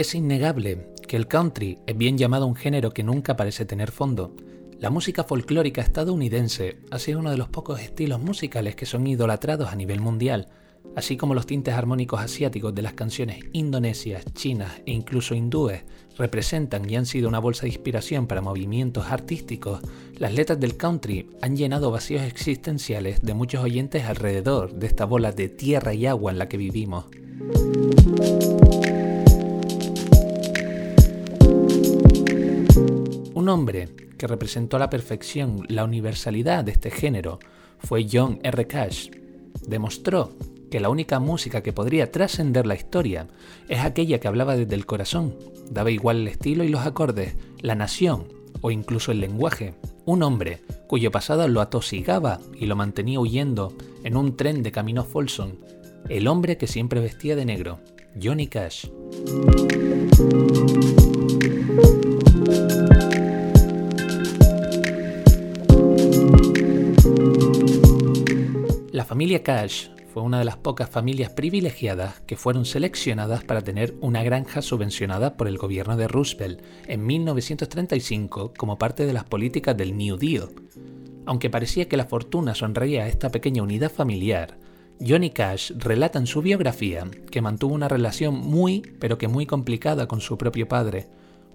Es innegable que el country es bien llamado un género que nunca parece tener fondo. La música folclórica estadounidense ha sido uno de los pocos estilos musicales que son idolatrados a nivel mundial, así como los tintes armónicos asiáticos de las canciones indonesias, chinas e incluso hindúes representan y han sido una bolsa de inspiración para movimientos artísticos, las letras del country han llenado vacíos existenciales de muchos oyentes alrededor de esta bola de tierra y agua en la que vivimos. Hombre que representó a la perfección la universalidad de este género fue John R. Cash. Demostró que la única música que podría trascender la historia es aquella que hablaba desde el corazón, daba igual el estilo y los acordes, la nación o incluso el lenguaje. Un hombre cuyo pasado lo atosigaba y lo mantenía huyendo en un tren de camino Folsom. El hombre que siempre vestía de negro, Johnny Cash. La familia Cash fue una de las pocas familias privilegiadas que fueron seleccionadas para tener una granja subvencionada por el gobierno de Roosevelt en 1935 como parte de las políticas del New Deal. Aunque parecía que la fortuna sonreía a esta pequeña unidad familiar, Johnny Cash relata en su biografía que mantuvo una relación muy, pero que muy complicada con su propio padre,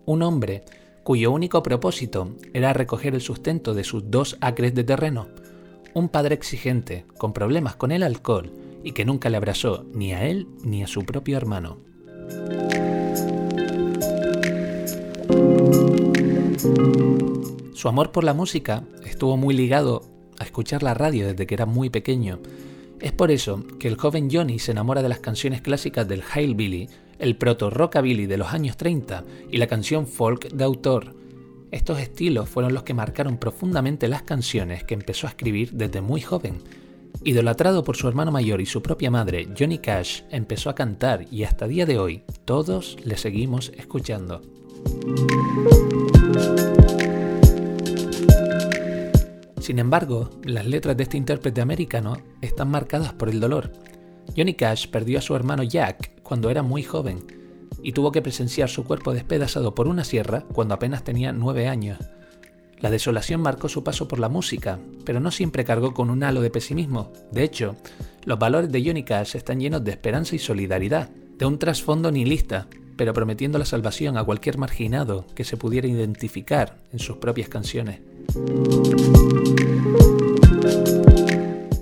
un hombre cuyo único propósito era recoger el sustento de sus dos acres de terreno, un padre exigente, con problemas con el alcohol y que nunca le abrazó ni a él ni a su propio hermano. Su amor por la música estuvo muy ligado a escuchar la radio desde que era muy pequeño. Es por eso que el joven Johnny se enamora de las canciones clásicas del Hillbilly, el proto-rockabilly de los años 30 y la canción folk de autor, estos estilos fueron los que marcaron profundamente las canciones que empezó a escribir desde muy joven. Idolatrado por su hermano mayor y su propia madre, Johnny Cash empezó a cantar y hasta día de hoy todos le seguimos escuchando. Sin embargo, las letras de este intérprete americano están marcadas por el dolor. Johnny Cash perdió a su hermano Jack cuando era muy joven y tuvo que presenciar su cuerpo despedazado por una sierra cuando apenas tenía nueve años. La desolación marcó su paso por la música, pero no siempre cargó con un halo de pesimismo. De hecho, los valores de Johnny Cash están llenos de esperanza y solidaridad, de un trasfondo nihilista, pero prometiendo la salvación a cualquier marginado que se pudiera identificar en sus propias canciones.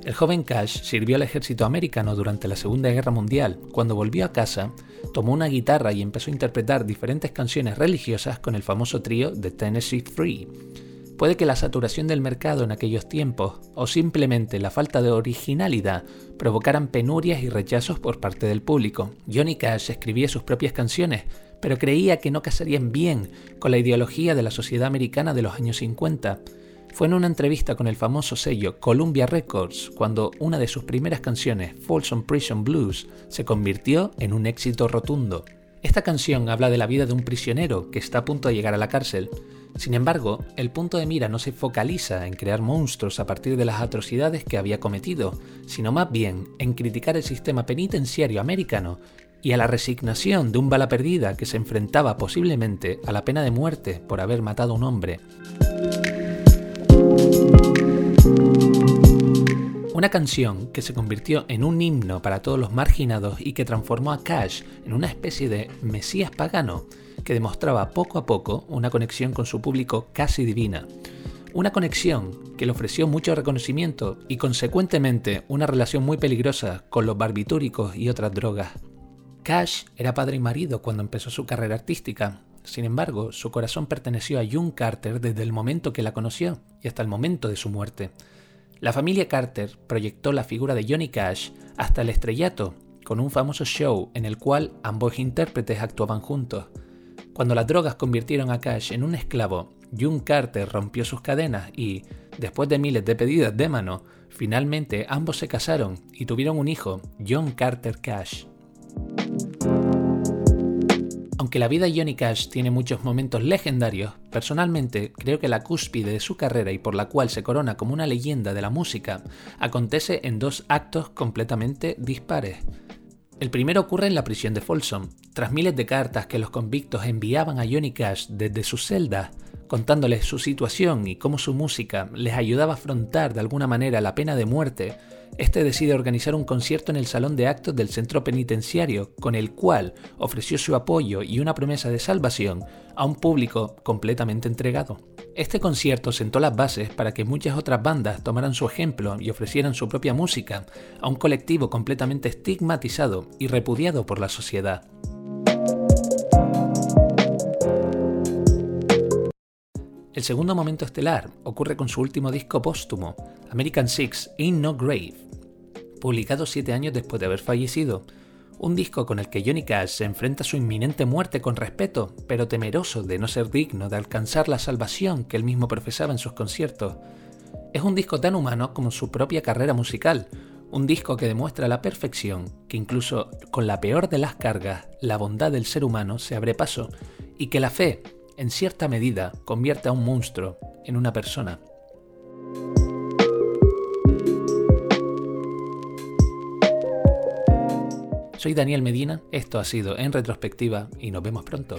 El joven Cash sirvió al ejército americano durante la Segunda Guerra Mundial. Cuando volvió a casa, tomó una guitarra y empezó a interpretar diferentes canciones religiosas con el famoso trío de Tennessee Free. Puede que la saturación del mercado en aquellos tiempos o simplemente la falta de originalidad provocaran penurias y rechazos por parte del público. Johnny Cash escribía sus propias canciones, pero creía que no casarían bien con la ideología de la sociedad americana de los años 50 fue en una entrevista con el famoso sello Columbia Records cuando una de sus primeras canciones, Folsom Prison Blues, se convirtió en un éxito rotundo. Esta canción habla de la vida de un prisionero que está a punto de llegar a la cárcel. Sin embargo, el punto de mira no se focaliza en crear monstruos a partir de las atrocidades que había cometido, sino más bien en criticar el sistema penitenciario americano y a la resignación de un bala perdida que se enfrentaba posiblemente a la pena de muerte por haber matado a un hombre. Una canción que se convirtió en un himno para todos los marginados y que transformó a Cash en una especie de mesías pagano que demostraba poco a poco una conexión con su público casi divina. Una conexión que le ofreció mucho reconocimiento y consecuentemente una relación muy peligrosa con los barbitúricos y otras drogas. Cash era padre y marido cuando empezó su carrera artística. Sin embargo, su corazón perteneció a June Carter desde el momento que la conoció y hasta el momento de su muerte. La familia Carter proyectó la figura de Johnny Cash hasta el estrellato, con un famoso show en el cual ambos intérpretes actuaban juntos. Cuando las drogas convirtieron a Cash en un esclavo, June Carter rompió sus cadenas y, después de miles de pedidas de mano, finalmente ambos se casaron y tuvieron un hijo, John Carter Cash. Aunque la vida de Johnny Cash tiene muchos momentos legendarios, personalmente creo que la cúspide de su carrera y por la cual se corona como una leyenda de la música acontece en dos actos completamente dispares. El primero ocurre en la prisión de Folsom, tras miles de cartas que los convictos enviaban a Johnny Cash desde su celda, contándoles su situación y cómo su música les ayudaba a afrontar de alguna manera la pena de muerte, este decide organizar un concierto en el salón de actos del centro penitenciario, con el cual ofreció su apoyo y una promesa de salvación a un público completamente entregado. Este concierto sentó las bases para que muchas otras bandas tomaran su ejemplo y ofrecieran su propia música a un colectivo completamente estigmatizado y repudiado por la sociedad. El segundo momento estelar ocurre con su último disco póstumo, American Six Ain't No Grave, publicado siete años después de haber fallecido. Un disco con el que Johnny Cash se enfrenta a su inminente muerte con respeto, pero temeroso de no ser digno de alcanzar la salvación que él mismo profesaba en sus conciertos. Es un disco tan humano como su propia carrera musical, un disco que demuestra la perfección, que incluso con la peor de las cargas, la bondad del ser humano se abre paso, y que la fe, en cierta medida, convierte a un monstruo en una persona. Soy Daniel Medina, esto ha sido En Retrospectiva y nos vemos pronto.